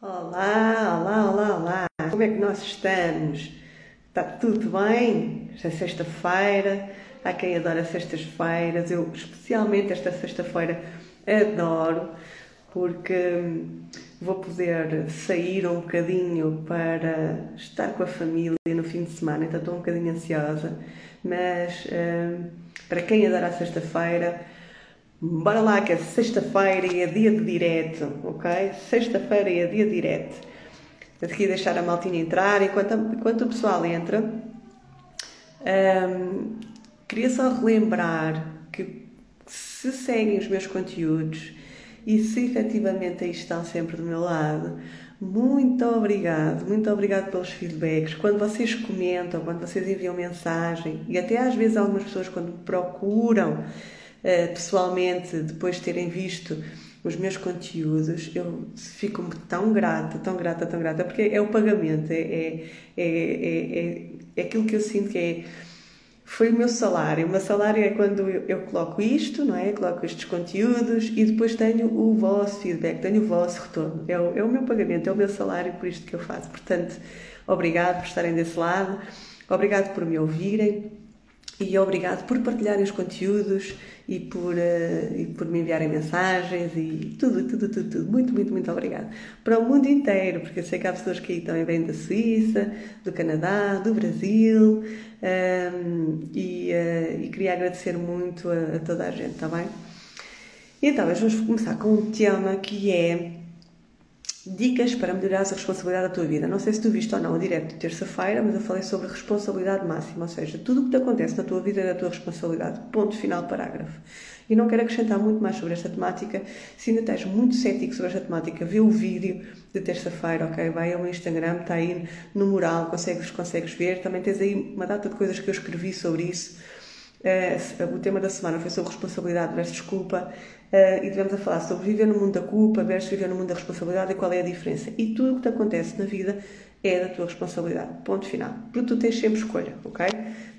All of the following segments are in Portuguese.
Olá, olá, olá, olá! Como é que nós estamos? Está tudo bem? Já é sexta-feira, há quem adora sextas-feiras, eu especialmente esta sexta-feira adoro porque hum, vou poder sair um bocadinho para estar com a família no fim de semana, então estou um bocadinho ansiosa, mas hum, para quem adora a sexta-feira, Bora lá, que é sexta-feira e é dia de direto, ok? Sexta-feira e é dia de direto. Aqui deixar a maltinha entrar. Enquanto, enquanto o pessoal entra, um, queria só relembrar que se seguem os meus conteúdos e se efetivamente aí estão sempre do meu lado, muito obrigado, muito obrigado pelos feedbacks. Quando vocês comentam, quando vocês enviam mensagem e até às vezes algumas pessoas quando me procuram pessoalmente, depois de terem visto os meus conteúdos, eu fico tão grata, tão grata, tão grata, porque é o pagamento, é, é, é, é, é aquilo que eu sinto que é. Foi o meu salário. O meu salário é quando eu coloco isto, não é? coloco estes conteúdos e depois tenho o vosso feedback, tenho o vosso retorno. É o, é o meu pagamento, é o meu salário por isto que eu faço. Portanto, obrigado por estarem desse lado, obrigado por me ouvirem e obrigado por partilharem os conteúdos e por, uh, e por me enviarem mensagens e tudo, tudo, tudo, tudo. Muito, muito, muito obrigado. Para o mundo inteiro, porque eu sei que há pessoas que também vêm da Suíça, do Canadá, do Brasil um, ehm, e, uh, e, queria agradecer muito a, a toda a gente, está bem? E então, vamos começar com um tema que é Dicas para melhorar a responsabilidade da tua vida. Não sei se tu viste ou não o direto de terça-feira, mas eu falei sobre responsabilidade máxima, ou seja, tudo o que te acontece na tua vida é da tua responsabilidade. Ponto final, parágrafo. E não quero acrescentar muito mais sobre esta temática. Se ainda estás muito cético sobre esta temática, vê o vídeo de terça-feira, ok? Vai ao Instagram, está aí no mural, consegues, consegues ver. Também tens aí uma data de coisas que eu escrevi sobre isso. Uh, o tema da semana foi sobre responsabilidade versus desculpa. Uh, e tivemos a falar sobre viver no mundo da culpa versus viver no mundo da responsabilidade e qual é a diferença. E tudo o que te acontece na vida é da tua responsabilidade. Ponto final. Porque tu tens sempre escolha, ok?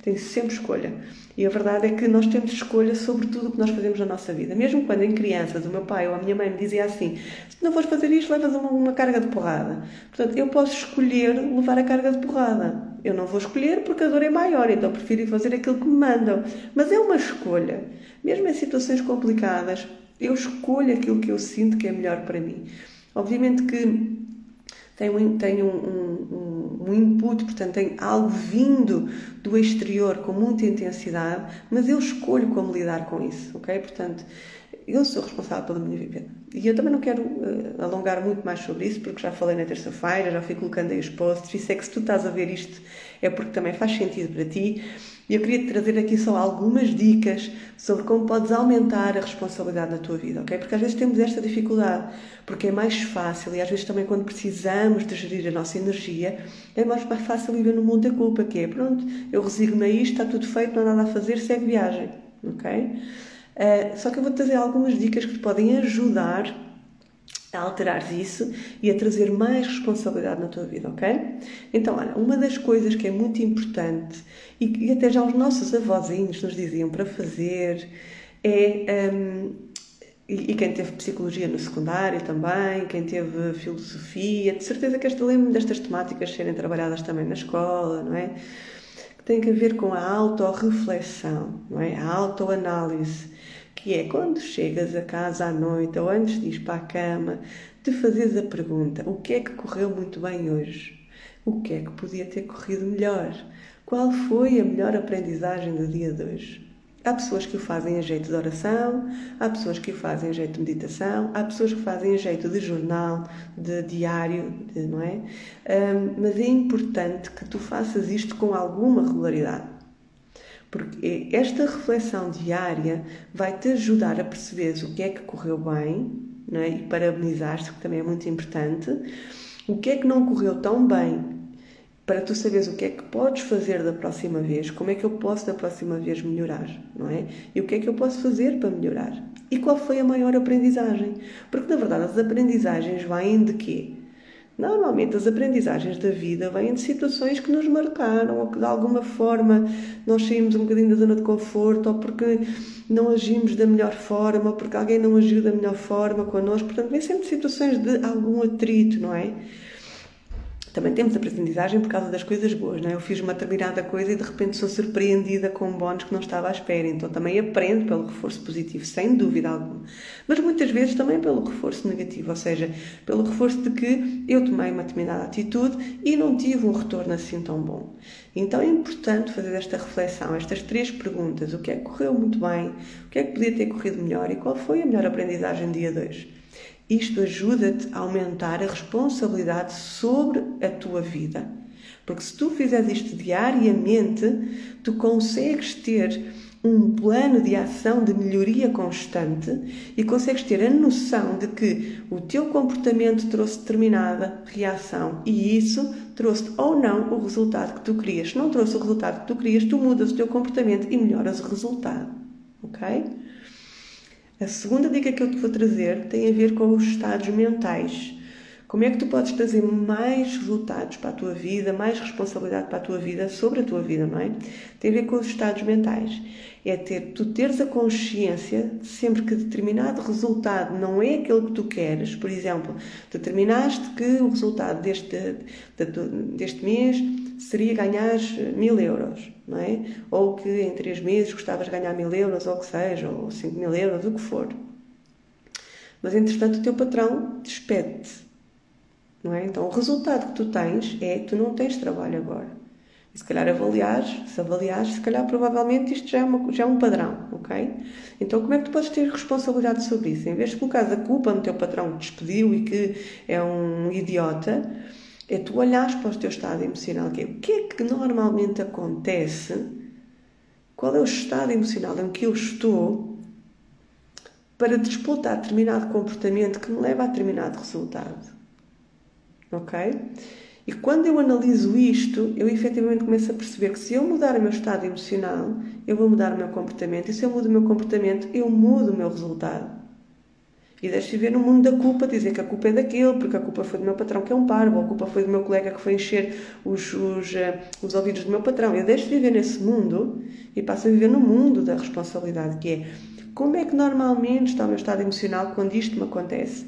Tens sempre escolha. E a verdade é que nós temos escolha sobre tudo o que nós fazemos na nossa vida. Mesmo quando em crianças o meu pai ou a minha mãe me dizia assim: se não fores fazer isto, levas uma, uma carga de porrada. Portanto, eu posso escolher levar a carga de porrada. Eu não vou escolher porque a dor é maior, então prefiro fazer aquilo que me mandam. Mas é uma escolha. Mesmo em situações complicadas, eu escolho aquilo que eu sinto que é melhor para mim. Obviamente que tem, um, tem um, um, um, input, portanto, tem algo vindo do exterior com muita intensidade, mas eu escolho como lidar com isso, ok? Portanto, eu sou responsável pela minha vida. E eu também não quero uh, alongar muito mais sobre isso, porque já falei na terça-feira, já fui colocando aí os posts, e sei que se tu estás a ver isto é porque também faz sentido para ti. E eu queria te trazer aqui só algumas dicas sobre como podes aumentar a responsabilidade na tua vida, ok? Porque às vezes temos esta dificuldade, porque é mais fácil e às vezes também quando precisamos de gerir a nossa energia, é mais fácil viver no mundo da culpa, que é pronto, eu resigno a isto, está tudo feito, não há nada a fazer, segue viagem, ok? Uh, só que eu vou-te trazer algumas dicas que te podem ajudar a alterar isso e a trazer mais responsabilidade na tua vida, ok? Então, olha, uma das coisas que é muito importante e que até já os nossos avózinhos nos diziam para fazer é. Um, e, quem teve psicologia no secundário também, quem teve filosofia, de certeza que esta lembro destas temáticas serem trabalhadas também na escola, não é? Que tem a ver com a autorreflexão, não é? A autoanálise que é quando chegas a casa à noite ou antes de ir para a cama, te fazes a pergunta: o que é que correu muito bem hoje? O que é que podia ter corrido melhor? Qual foi a melhor aprendizagem do dia de hoje? Há pessoas que o fazem a jeito de oração, há pessoas que o fazem a jeito de meditação, há pessoas que fazem a jeito de jornal, de diário, de, não é? Um, mas é importante que tu faças isto com alguma regularidade. Porque esta reflexão diária vai te ajudar a perceber o que é que correu bem não é? e parabenizar-te, que também é muito importante, o que é que não correu tão bem, para tu saberes o que é que podes fazer da próxima vez, como é que eu posso da próxima vez melhorar, não é? E o que é que eu posso fazer para melhorar? E qual foi a maior aprendizagem? Porque na verdade as aprendizagens vêm de quê? Normalmente as aprendizagens da vida vêm de situações que nos marcaram ou que de alguma forma nós saímos um bocadinho da zona de conforto ou porque não agimos da melhor forma ou porque alguém não agiu da melhor forma connosco. Portanto, vem sempre situações de algum atrito, não é? Também temos aprendizagem por causa das coisas boas, não é? Eu fiz uma determinada coisa e de repente sou surpreendida com um bónus que não estava à espera. Então também aprendo pelo reforço positivo, sem dúvida alguma. Mas muitas vezes também pelo reforço negativo, ou seja, pelo reforço de que eu tomei uma determinada atitude e não tive um retorno assim tão bom. Então é importante fazer esta reflexão, estas três perguntas: o que é que correu muito bem, o que é que podia ter corrido melhor e qual foi a melhor aprendizagem dia 2. Isto ajuda-te a aumentar a responsabilidade sobre a tua vida. Porque se tu fizeres isto diariamente, tu consegues ter um plano de ação de melhoria constante e consegues ter a noção de que o teu comportamento trouxe determinada reação e isso trouxe ou não o resultado que tu querias. Se não trouxe o resultado que tu querias, tu mudas o teu comportamento e melhoras o resultado. Ok? A segunda dica que eu te vou trazer tem a ver com os estados mentais. Como é que tu podes trazer mais resultados para a tua vida, mais responsabilidade para a tua vida, sobre a tua vida, não é? Tem a ver com os estados mentais. É ter, tu teres a consciência sempre que determinado resultado não é aquele que tu queres, por exemplo, determinaste que o resultado deste, deste mês seria ganhar mil euros, não é? Ou que em três meses gostavas de ganhar mil euros, ou que seja, ou cinco mil euros, o que for. Mas entretanto o teu patrão despede-te não é? Então, o resultado que tu tens é que tu não tens trabalho agora. E se calhar avaliares, se avaliares, se calhar provavelmente isto já é, uma, já é um padrão, ok? Então, como é que tu podes ter responsabilidade sobre isso? Em vez de colocar a culpa no teu patrão que despediu e que é um idiota, é tu olhares para o teu estado emocional, que é o que é que normalmente acontece, qual é o estado emocional em que eu estou para disputar determinado comportamento que me leva a determinado resultado ok? E quando eu analiso isto, eu efetivamente começo a perceber que se eu mudar o meu estado emocional, eu vou mudar o meu comportamento. E se eu mudo o meu comportamento, eu mudo o meu resultado. E de viver no mundo da culpa, dizer que a culpa é daquele, porque a culpa foi do meu patrão que é um parvo, ou a culpa foi do meu colega que foi encher os, os, uh, os ouvidos do meu patrão. Eu deixo de viver nesse mundo e passo a viver no mundo da responsabilidade, que é como é que normalmente está o meu estado emocional quando isto me acontece?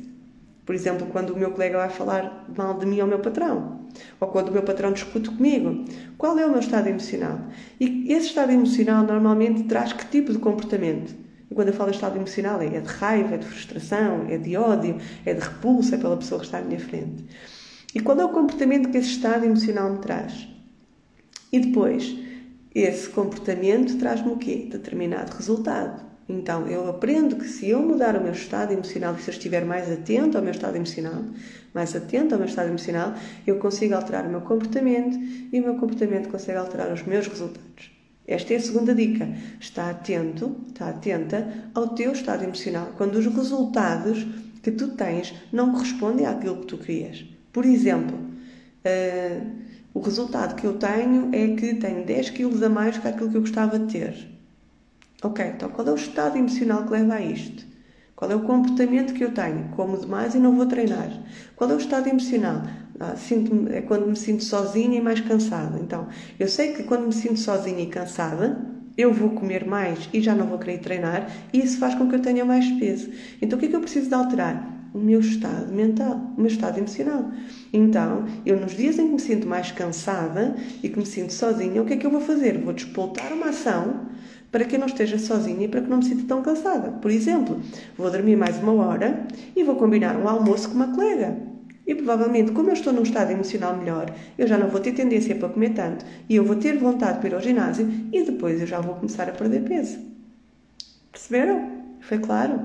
Por exemplo, quando o meu colega vai falar mal de mim ao meu patrão, ou quando o meu patrão discute comigo. Qual é o meu estado emocional? E esse estado emocional normalmente traz que tipo de comportamento? E quando eu falo estado emocional, é de raiva, é de frustração, é de ódio, é de repulsa pela pessoa que está à minha frente. E qual é o comportamento que esse estado emocional me traz? E depois, esse comportamento traz-me o quê? Determinado resultado. Então, eu aprendo que se eu mudar o meu estado emocional e se eu estiver mais atento ao meu estado emocional, mais atento ao meu estado emocional, eu consigo alterar o meu comportamento e o meu comportamento consegue alterar os meus resultados. Esta é a segunda dica. Está atento, está atenta ao teu estado emocional quando os resultados que tu tens não correspondem àquilo que tu querias. Por exemplo, uh, o resultado que eu tenho é que tenho 10 quilos a mais que aquilo que eu gostava de ter. Ok, então qual é o estado emocional que leva a isto? Qual é o comportamento que eu tenho? Como demais e não vou treinar. Qual é o estado emocional? Ah, sinto é quando me sinto sozinha e mais cansada. Então, eu sei que quando me sinto sozinha e cansada, eu vou comer mais e já não vou querer treinar, e isso faz com que eu tenha mais peso. Então, o que é que eu preciso de alterar? O meu estado mental, o meu estado emocional. Então, eu nos dias em que me sinto mais cansada e que me sinto sozinha, o que é que eu vou fazer? Vou despoltar uma ação para que eu não esteja sozinha e para que não me sinta tão cansada. Por exemplo, vou dormir mais uma hora e vou combinar um almoço com uma colega. E provavelmente, como eu estou num estado emocional melhor, eu já não vou ter tendência para comer tanto e eu vou ter vontade de ir ao ginásio e depois eu já vou começar a perder peso. Perceberam? Foi claro?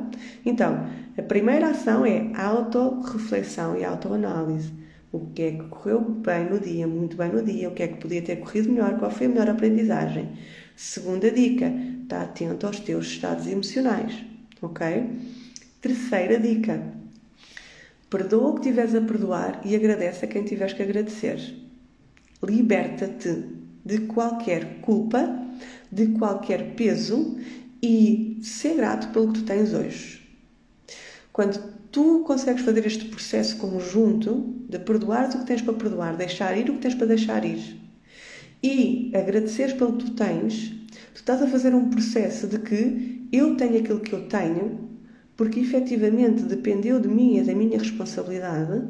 Então, a primeira ação é auto-reflexão e autoanálise. O que é que correu bem no dia, muito bem no dia, o que é que podia ter corrido melhor, qual foi a melhor aprendizagem. Segunda dica, está atento aos teus estados emocionais, ok? Terceira dica, perdoa o que tiveres a perdoar e agradece a quem tiveres que agradecer. Liberta-te de qualquer culpa, de qualquer peso e ser grato pelo que tu tens hoje. Quando tu consegues fazer este processo conjunto de perdoar o que tens para perdoar, deixar ir o que tens para deixar ir e agradeceres pelo que tu tens, tu estás a fazer um processo de que eu tenho aquilo que eu tenho, porque efetivamente dependeu de mim e da minha responsabilidade,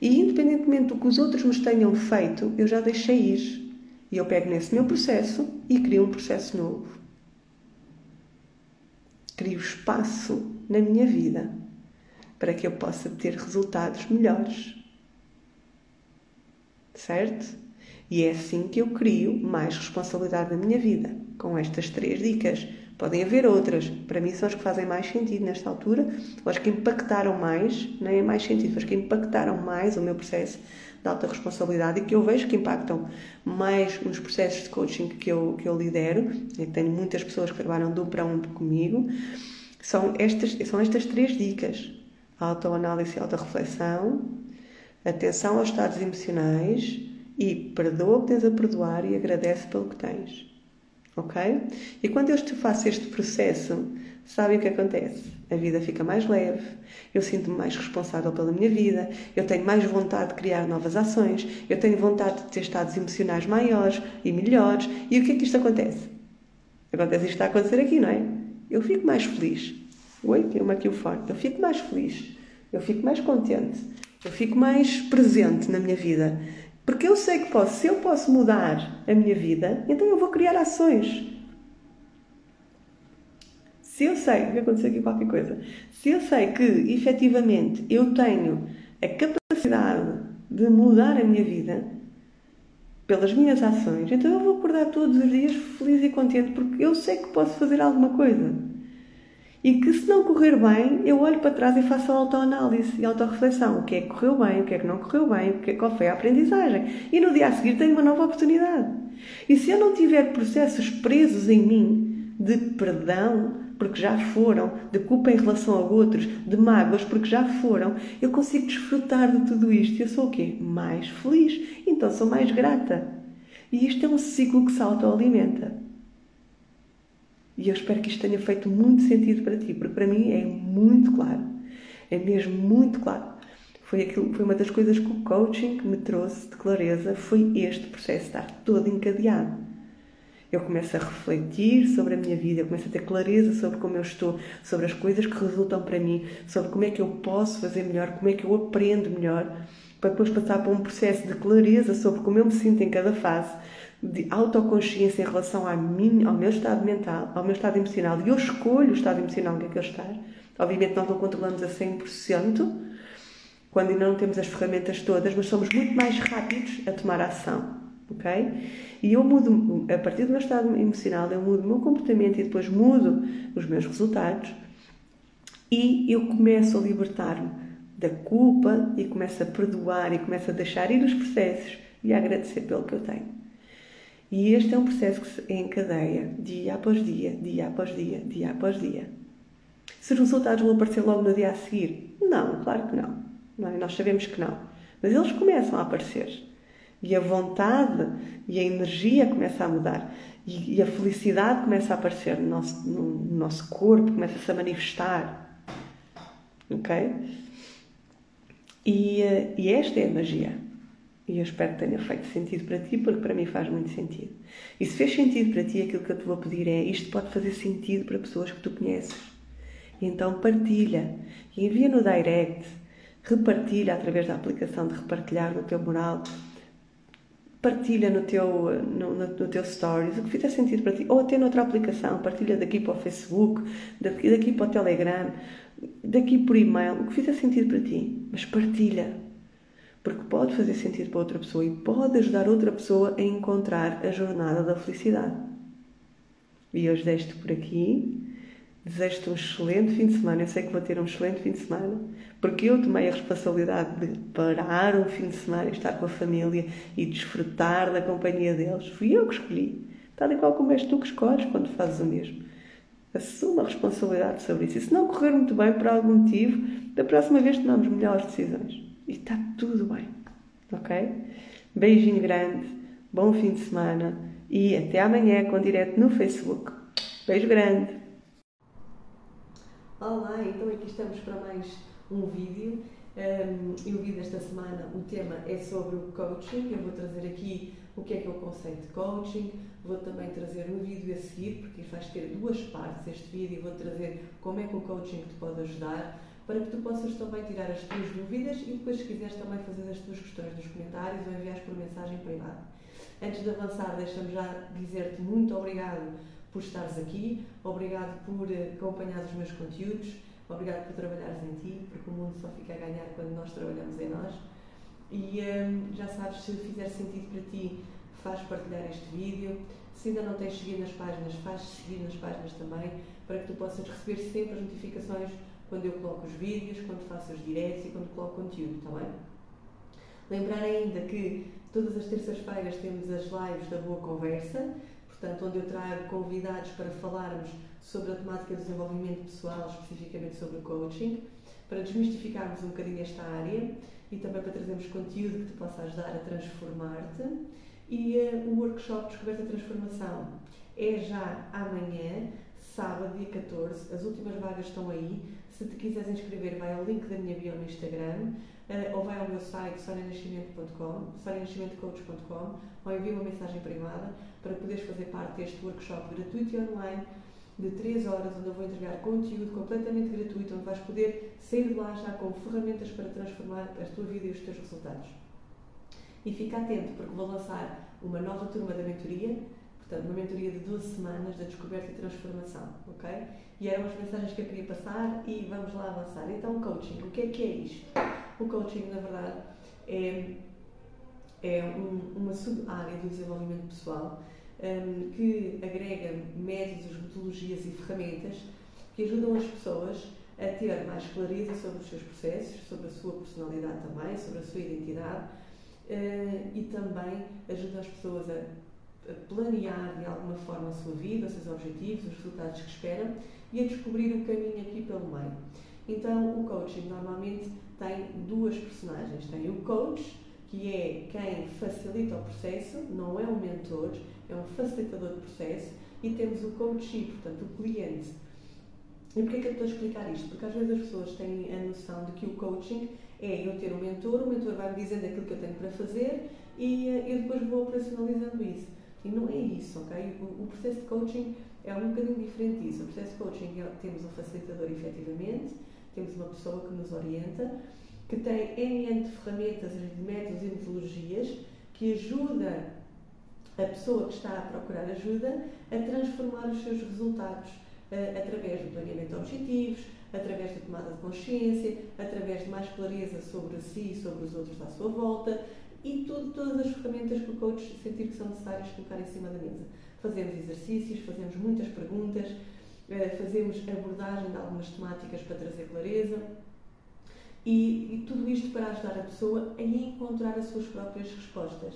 e independentemente do que os outros me tenham feito, eu já deixei ir. E eu pego nesse meu processo e crio um processo novo. Crio espaço na minha vida para que eu possa ter resultados melhores. Certo? E é assim que eu crio mais responsabilidade na minha vida, com estas três dicas. Podem haver outras, para mim são as que fazem mais sentido nesta altura, ou as que impactaram mais, nem é mais sentido, mas que impactaram mais o meu processo de alta responsabilidade e que eu vejo que impactam mais nos processos de coaching que eu, que eu lidero, e tenho muitas pessoas que trabalham do para um comigo, são estas, são estas três dicas: autoanálise e autorreflexão, atenção aos estados emocionais e perdoa o que tens a perdoar e agradece pelo que tens. Ok? E quando eu te faço este processo, sabem o que acontece? A vida fica mais leve, eu sinto-me mais responsável pela minha vida, eu tenho mais vontade de criar novas ações, eu tenho vontade de ter estados emocionais maiores e melhores. E o que é que isto acontece? Acontece isto está a acontecer aqui, não é? Eu fico mais feliz. Oi, uma aqui o forte. Eu fico mais feliz, eu fico mais contente, eu fico mais presente na minha vida. Porque eu sei que posso, se eu posso mudar a minha vida, então eu vou criar ações. Se eu sei, vai acontecer aqui qualquer coisa, se eu sei que efetivamente eu tenho a capacidade de mudar a minha vida pelas minhas ações, então eu vou acordar todos os dias feliz e contente porque eu sei que posso fazer alguma coisa. E que se não correr bem, eu olho para trás e faço a autoanálise e autorreflexão. O que é que correu bem, o que é que não correu bem, é, qual foi a aprendizagem. E no dia a seguir tenho uma nova oportunidade. E se eu não tiver processos presos em mim de perdão, porque já foram, de culpa em relação a outros, de mágoas, porque já foram, eu consigo desfrutar de tudo isto. Eu sou o quê? Mais feliz. Então sou mais grata. E isto é um ciclo que se autoalimenta. E eu espero que isto tenha feito muito sentido para ti, porque para mim é muito claro. É mesmo muito claro. Foi, aquilo, foi uma das coisas que o coaching me trouxe de clareza, foi este processo estar todo encadeado. Eu começo a refletir sobre a minha vida, eu começo a ter clareza sobre como eu estou, sobre as coisas que resultam para mim, sobre como é que eu posso fazer melhor, como é que eu aprendo melhor, para depois passar por um processo de clareza sobre como eu me sinto em cada fase, de autoconsciência em relação à minha, ao meu estado mental, ao meu estado emocional, e eu escolho o estado emocional em que eu quero estar. Obviamente nós não controlamos a 100%, quando ainda não temos as ferramentas todas, mas somos muito mais rápidos a tomar ação, ok? E eu mudo, a partir do meu estado emocional, eu mudo o meu comportamento e depois mudo os meus resultados e eu começo a libertar-me da culpa e começo a perdoar e começo a deixar ir os processos e a agradecer pelo que eu tenho. E este é um processo que se encadeia dia após dia, dia após dia, dia após dia. Se os resultados vão aparecer logo no dia a seguir? Não, claro que não. não é? Nós sabemos que não. Mas eles começam a aparecer. E a vontade e a energia começa a mudar. E, a felicidade começa a aparecer no nosso, no nosso corpo, começa-se a manifestar. Ok? E, eh, e esta é a magia. E eu espero que tenha feito sentido para ti, porque para mim faz muito sentido. E se fez sentido para ti, aquilo que eu te vou pedir é: isto pode fazer sentido para pessoas que tu conheces. E então partilha. E envia no direct, repartilha através da aplicação de repartilhar no teu mural, partilha no teu, no, no, teu stories, o que fizer sentido para ti, ou até noutra aplicação, partilha daqui para o Facebook, daqui, daqui para o Telegram, daqui por e-mail, o que fizer sentido para ti, mas partilha, porque pode fazer sentido para outra pessoa e pode ajudar outra pessoa a encontrar a jornada da felicidade. E hoje deixo-te por aqui. Desejo-te um excelente fim de semana. Eu sei que vou ter um excelente fim de semana, porque eu tomei a responsabilidade de parar um fim de semana e estar com a família e desfrutar da companhia deles. Fui eu que escolhi, tal e qual como és tu que escolhes quando fazes o mesmo. Assuma a responsabilidade sobre isso. E se não correr muito bem por algum motivo, da próxima vez tomamos melhores decisões. E está tudo bem, ok? Beijinho grande, bom fim de semana e até amanhã com direto no Facebook. Beijo grande! Olá, então aqui estamos para mais um vídeo. Um, e o vídeo desta semana, o tema é sobre o coaching. Eu vou trazer aqui o que é que é o conceito de coaching. Vou também trazer um vídeo a seguir, porque vais ter duas partes este vídeo, vou trazer como é que o coaching te pode ajudar, para que tu possas também tirar as tuas dúvidas e depois, se quiseres, também fazer as tuas questões nos comentários ou enviares por mensagem privada. Antes de avançar, deixa-me já dizer-te muito obrigado por estares aqui, obrigado por acompanhar os meus conteúdos, obrigado por trabalhares em ti, porque o mundo só fica a ganhar quando nós trabalhamos em nós. E hum, já sabes, se fizer sentido para ti, faz partilhar este vídeo. Se ainda não tens seguido nas páginas, faz seguir nas páginas também, para que tu possas receber sempre as notificações quando eu coloco os vídeos, quando faço os diretos e quando coloco conteúdo, está bem? Lembrar ainda que todas as terças-feiras temos as lives da Boa Conversa, portanto, onde eu trago convidados para falarmos sobre a temática do desenvolvimento pessoal, especificamente sobre o coaching, para desmistificarmos um bocadinho esta área e também para trazermos conteúdo que te possa ajudar a transformar-te. E uh, o workshop Descoberta Transformação é já amanhã, sábado, dia 14. As últimas vagas estão aí. Se te quiseres inscrever, vai ao link da minha bio no Instagram uh, ou vai ao meu site sorianascimento.com, sorianascimentocoach.com ou envia uma mensagem privada para poderes fazer parte deste workshop gratuito e online de 3 horas, onde eu vou entregar conteúdo completamente gratuito, onde vais poder sair de lá já com ferramentas para transformar a tua vida e os teus resultados. E fica atento, porque vou lançar uma nova turma da mentoria, portanto, uma mentoria de 12 semanas da descoberta e transformação, ok? E eram as mensagens que eu queria passar e vamos lá avançar. Então, coaching, o que é que é isto? O coaching, na verdade, é, é um, uma sub-área do desenvolvimento pessoal um, que agrega métodos, metodologias e ferramentas que ajudam as pessoas a ter mais clareza sobre os seus processos, sobre a sua personalidade também, sobre a sua identidade uh, e também ajudam as pessoas a planear de alguma forma a sua vida, os seus objetivos, os resultados que esperam e a descobrir o caminho aqui pelo meio. Então, o coaching normalmente tem duas personagens. Tem o coach, que é quem facilita o processo, não é um mentor, é um facilitador de processo, e temos o coachee, portanto, o cliente. E porquê que eu estou a explicar isto? Porque às vezes as pessoas têm a noção de que o coaching é eu ter um mentor, o mentor vai-me dizendo aquilo que eu tenho para fazer e eh, eu depois vou operacionalizando isso. E não é isso, ok? O, o processo de coaching é um bocadinho diferente disso. O processo de coaching é, temos um facilitador efetivamente, temos uma pessoa que nos orienta, que tem N de ferramentas, de métodos e metodologias que ajuda a pessoa que está a procurar ajuda a transformar os seus resultados uh, através do planeamento de objetivos, através da tomada de consciência, através de mais clareza sobre si e sobre os outros à sua volta e tudo, todas as ferramentas que o coach sentir que são necessárias colocar em cima da mesa. Fazemos exercícios, fazemos muitas perguntas, uh, fazemos abordagem de algumas temáticas para trazer clareza e, e tudo isto para ajudar a pessoa a encontrar as suas próprias respostas.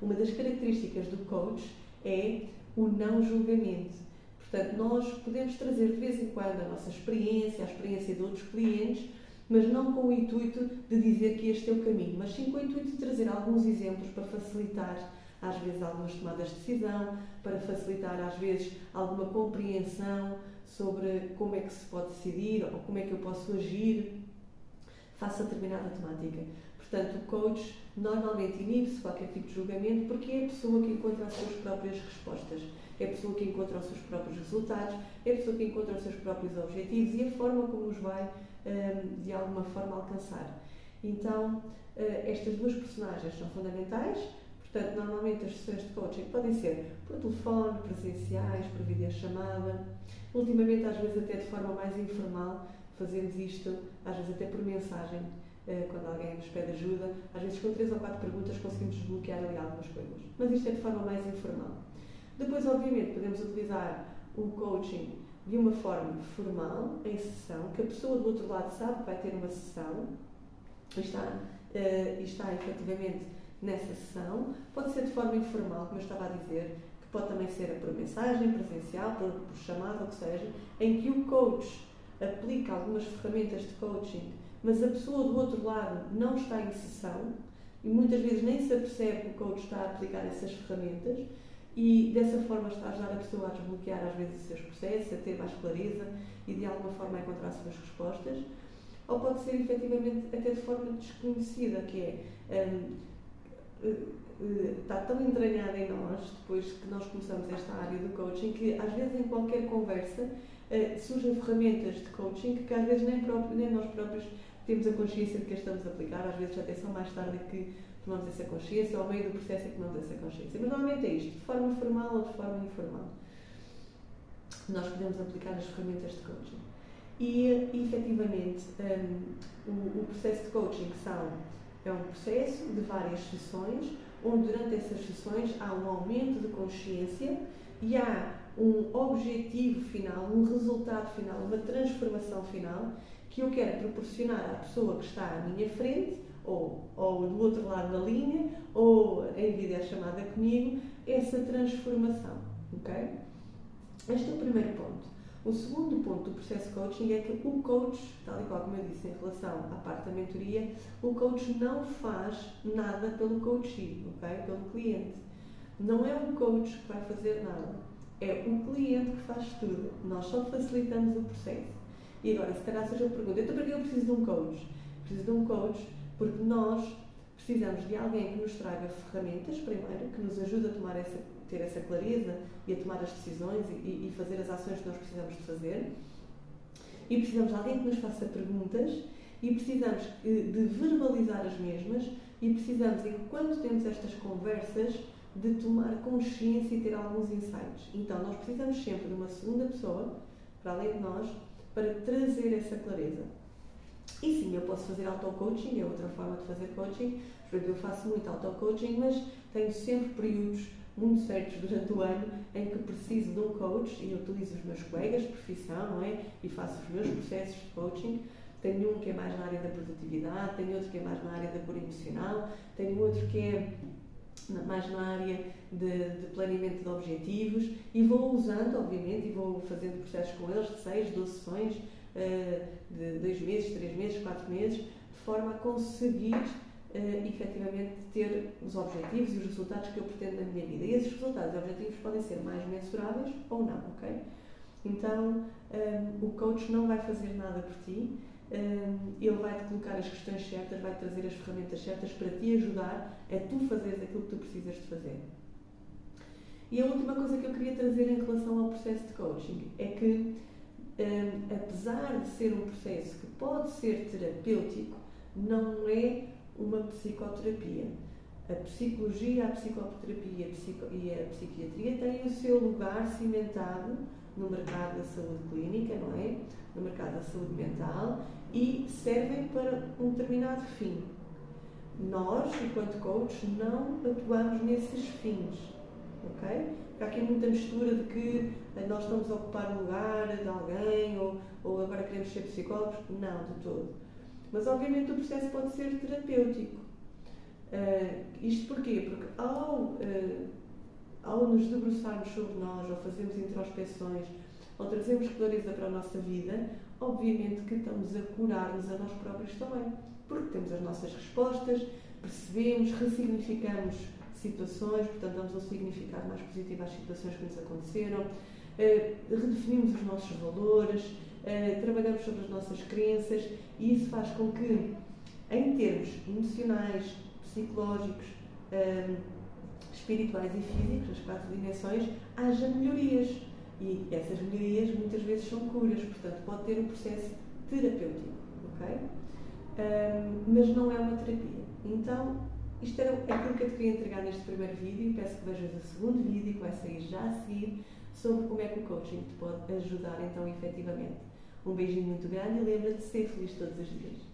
Uma das características do coach é o não julgamento. Portanto, nós podemos trazer de vez em quando a nossa experiência, a experiência de outros clientes, mas não com o intuito de dizer que este é o caminho, mas sim com o intuito de trazer alguns exemplos para facilitar, às vezes, algumas tomadas de decisão, para facilitar, às vezes, alguma compreensão sobre como é que se pode decidir ou como é que eu posso agir face a determinada temática. Portanto, o coach normalmente inibe-se qualquer tipo de julgamento porque é a pessoa que encontra as suas próprias respostas, é a pessoa que encontra os seus próprios resultados, é a pessoa que encontra os seus próprios objetivos e a forma como os vai, de alguma forma, alcançar. Então, eh, estas duas personagens são fundamentais, portanto, normalmente as sessões de coaching podem ser por telefone, presenciais, por videochamada, ultimamente, às vezes, até de forma mais informal, fazemos isto, às vezes até por mensagem, eh, quando alguém nos pede ajuda. Às vezes, com três ou quatro perguntas, conseguimos desbloquear ali algumas coisas. Mas isto é de forma mais informal. Depois, obviamente, podemos utilizar o coaching de uma forma formal, em sessão, que a pessoa do outro lado sabe que vai ter uma sessão e está, uh, está efetivamente nessa sessão. Pode ser de forma informal, como eu estava a dizer, que pode também ser por mensagem, presencial, por, por chamada, ou que seja, em que o coach aplica algumas ferramentas de coaching, mas a pessoa do outro lado não está em sessão e muitas vezes nem se apercebe que o coach está a aplicar essas ferramentas e dessa forma está a ajudar a pessoa a desbloquear às vezes os seus processos, a ter mais clareza e de alguma forma a encontrar as suas respostas. ou pode ser efetivamente até de forma desconhecida, que é. Um, está tão entranhada em nós, depois que nós começamos esta área do coaching, que às vezes em qualquer conversa surgem ferramentas de coaching que às vezes nem, próprio, nem nós próprios temos a consciência de que as estamos a aplicar, às vezes até só mais tarde que tomamos essa consciência, ao meio do processo é que tomamos essa consciência. Mas normalmente é isto, de forma formal ou de forma informal. Nós podemos aplicar as ferramentas de coaching. E, efetivamente, um, o, o, processo de coaching são, é um processo de várias sessões, onde durante essas sessões há um aumento de consciência e há um objetivo final, um resultado final, uma transformação final que eu quero proporcionar à pessoa que está à minha frente ou, ou do outro lado da linha, ou em videochamada comigo, essa transformação. Ok? Este é o primeiro ponto. O segundo ponto do processo de coaching é que o coach, tal e qual como eu disse em relação à parte da mentoria, o coach não faz nada pelo coachee, ok? Pelo cliente. Não é o coach que vai fazer nada, é o cliente que faz tudo. Nós só facilitamos o processo. E agora, se calhar seja a pergunta, então para que eu preciso de um coach? Preciso de um coach porque nós precisamos de alguém que nos traga ferramentas, primeiro, que nos ajude a tomar essa, ter essa clareza e a tomar as decisões e, e fazer as ações que nós precisamos de fazer. E precisamos de alguém que nos faça perguntas e precisamos eh, de verbalizar as mesmas e precisamos, enquanto temos estas conversas, de tomar consciência e ter alguns insights. Então, nós precisamos sempre de uma segunda pessoa, para além de nós, para trazer essa clareza. E sim, eu posso fazer auto-coaching, é outra forma de fazer coaching. Eu faço muito auto-coaching, mas tenho sempre períodos muito certos durante o ano em que preciso de um coach e utilizo os meus colegas de profissão, não é? E faço os meus processos de coaching. Tenho um que é mais na área da produtividade, tenho outro que é mais na área da cura emocional, tenho outro que é mais na área de, de, planeamento de objetivos e vou usando, obviamente, e vou fazendo processos com eles de 6, 12 sessões, de 2 meses, 3 meses, 4 meses, de forma a conseguir uh, efetivamente ter os objetivos e os resultados que eu pretendo na minha vida. E esses resultados e objetivos podem ser mais mensuráveis ou não, ok? Então, um, eh, o coach não vai fazer nada por ti, ele vai-te colocar as questões certas, vai-te trazer as ferramentas certas para te ajudar a tu fazeres aquilo que tu precisas de fazer. E a última coisa que eu queria trazer em relação ao processo de coaching é que, apesar de ser um processo que pode ser terapêutico, não é uma psicoterapia. A psicologia, a psicoterapia e a psiquiatria têm o seu lugar cimentado no mercado da saúde clínica, não é? No mercado da saúde mental e servem para um determinado fim. Nós, enquanto coaches, não atuamos nesses fins, ok? Há aqui muita mistura de que eh, nós estamos a ocupar o lugar de alguém ou, ou agora queremos ser psicólogos. Não, de todo. Mas, obviamente, o processo pode ser terapêutico. Uh, isto porquê? Porque ao, uh, ao nos debruçarmos sobre nós, ou fazermos introspeções, ou trazermos clareza para a nossa vida, obviamente que estamos a curar-nos a nós próprios também. Porque temos as nossas respostas, percebemos, ressignificamos situações, portanto, damos um significado mais positivo às situações que nos aconteceram, uh, redefinimos os nossos valores, uh, trabalhamos sobre as nossas crenças e isso faz com que, em termos emocionais, psicológicos, uh, espirituais e físicos, as quatro dimensões, haja melhorias e essas melhorias muitas vezes são curas, portanto, pode ter um processo terapêutico, ok? Um, mas não é uma terapia. Então, isto era aquilo que eu te queria entregar neste primeiro vídeo. Peço que vejas o segundo vídeo, que vai sair já a seguir, sobre como é que o coaching te pode ajudar, então, efetivamente. Um beijinho muito grande e lembra-te de ser feliz todos os dias.